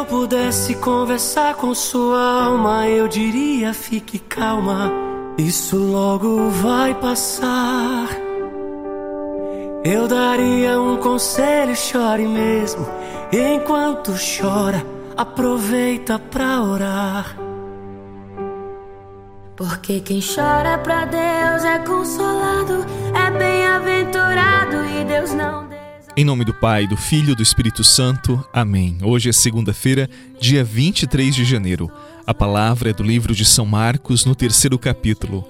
eu pudesse conversar com sua alma, eu diria: fique calma, isso logo vai passar. Eu daria um conselho, chore mesmo. Enquanto chora, aproveita pra orar. Porque quem chora pra Deus é consolado, Em nome do Pai, do Filho e do Espírito Santo. Amém. Hoje é segunda-feira, dia 23 de janeiro. A palavra é do livro de São Marcos, no terceiro capítulo.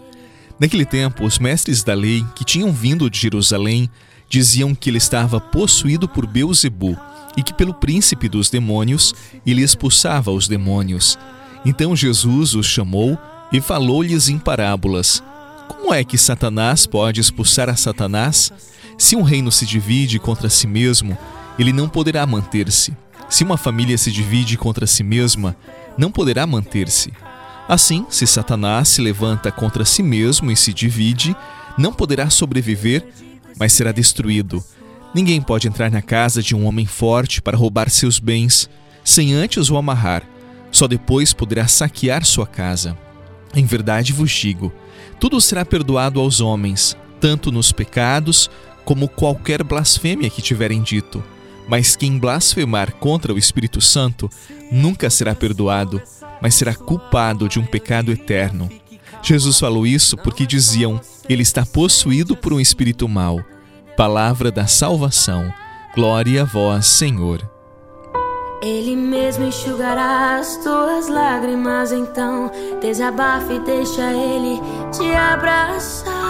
Naquele tempo, os mestres da lei, que tinham vindo de Jerusalém, diziam que ele estava possuído por Beuzebu e que pelo príncipe dos demônios ele expulsava os demônios. Então Jesus os chamou e falou-lhes em parábolas: Como é que Satanás pode expulsar a Satanás? Se um reino se divide contra si mesmo, ele não poderá manter-se. Se uma família se divide contra si mesma, não poderá manter-se. Assim, se Satanás se levanta contra si mesmo e se divide, não poderá sobreviver, mas será destruído. Ninguém pode entrar na casa de um homem forte para roubar seus bens, sem antes o amarrar. Só depois poderá saquear sua casa. Em verdade vos digo: tudo será perdoado aos homens, tanto nos pecados como qualquer blasfêmia que tiverem dito. Mas quem blasfemar contra o Espírito Santo nunca será perdoado, mas será culpado de um pecado eterno. Jesus falou isso porque diziam: ele está possuído por um espírito mau. Palavra da salvação. Glória a vós, Senhor. Ele mesmo enxugará as tuas lágrimas, então desabafe e deixa ele te abraçar.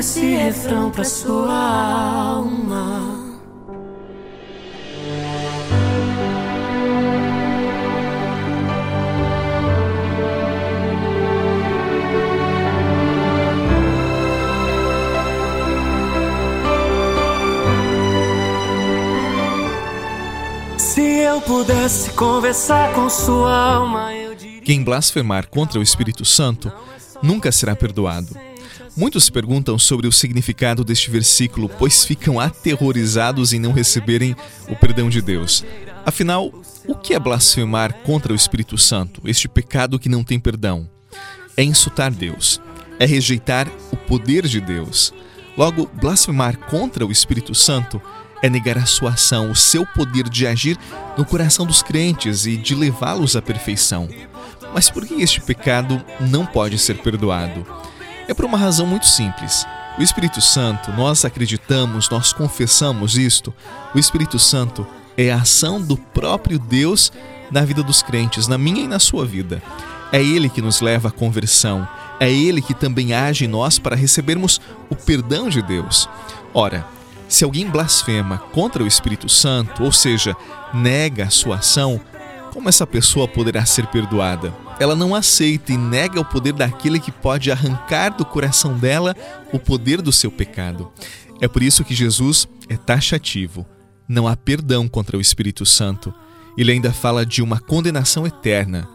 esse refrão pra sua alma. eu pudesse conversar com sua alma, eu diria... Quem blasfemar contra o Espírito Santo nunca será perdoado. Muitos perguntam sobre o significado deste versículo, pois ficam aterrorizados em não receberem o perdão de Deus. Afinal, o que é blasfemar contra o Espírito Santo, este pecado que não tem perdão? É insultar Deus, é rejeitar o poder de Deus. Logo, blasfemar contra o Espírito Santo é negar a sua ação, o seu poder de agir no coração dos crentes e de levá-los à perfeição. Mas por que este pecado não pode ser perdoado? É por uma razão muito simples. O Espírito Santo, nós acreditamos, nós confessamos isto. O Espírito Santo é a ação do próprio Deus na vida dos crentes, na minha e na sua vida. É Ele que nos leva à conversão. É Ele que também age em nós para recebermos o perdão de Deus. Ora, se alguém blasfema contra o Espírito Santo, ou seja, nega a sua ação, como essa pessoa poderá ser perdoada? Ela não aceita e nega o poder daquele que pode arrancar do coração dela o poder do seu pecado. É por isso que Jesus é taxativo. Não há perdão contra o Espírito Santo. Ele ainda fala de uma condenação eterna.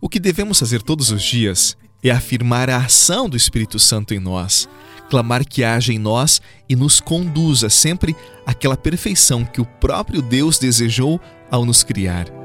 O que devemos fazer todos os dias é afirmar a ação do Espírito Santo em nós clamar que haja em nós e nos conduza sempre àquela perfeição que o próprio Deus desejou ao nos criar.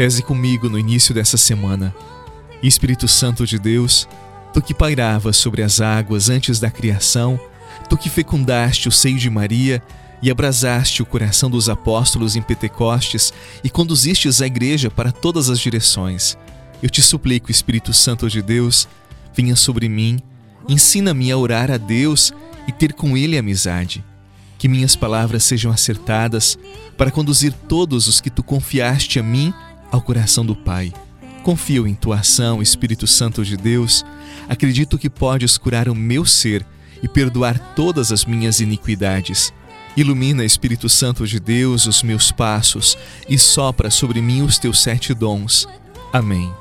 Reze comigo no início dessa semana. Espírito Santo de Deus, tu que pairavas sobre as águas antes da criação, tu que fecundaste o seio de Maria e abrasaste o coração dos apóstolos em Pentecostes e conduzistes a igreja para todas as direções. Eu te suplico, Espírito Santo de Deus, venha sobre mim, ensina-me a orar a Deus e ter com Ele amizade. Que minhas palavras sejam acertadas para conduzir todos os que tu confiaste a mim ao coração do Pai. Confio em tua ação, Espírito Santo de Deus. Acredito que podes curar o meu ser e perdoar todas as minhas iniquidades. Ilumina, Espírito Santo de Deus, os meus passos e sopra sobre mim os teus sete dons. Amém.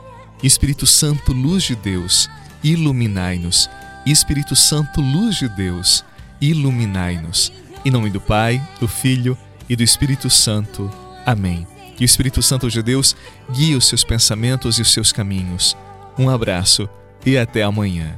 Espírito Santo, luz de Deus, iluminai-nos. Espírito Santo, luz de Deus, iluminai-nos. Em nome do Pai, do Filho e do Espírito Santo. Amém. Que o Espírito Santo de Deus guie os seus pensamentos e os seus caminhos. Um abraço e até amanhã.